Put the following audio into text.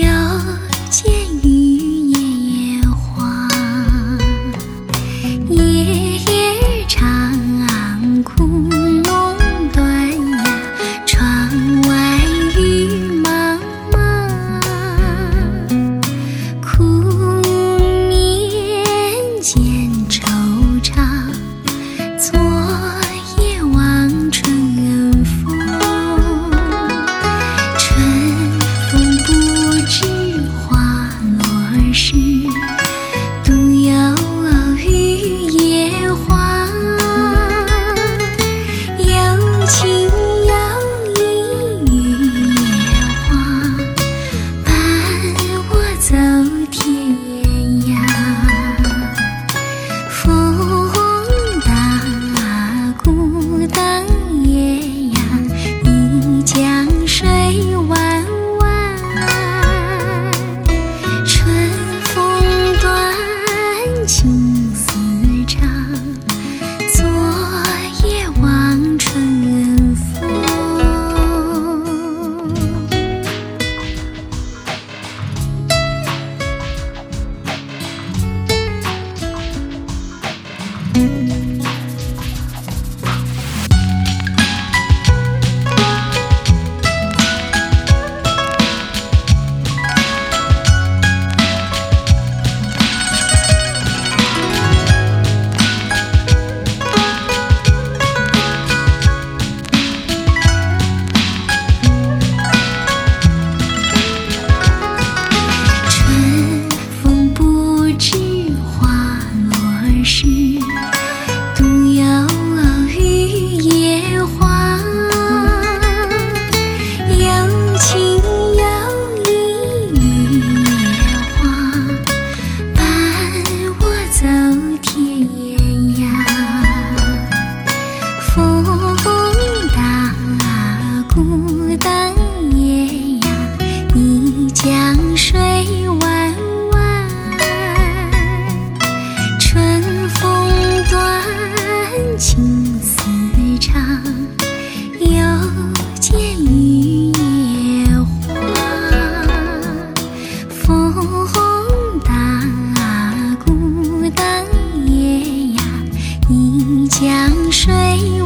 又见水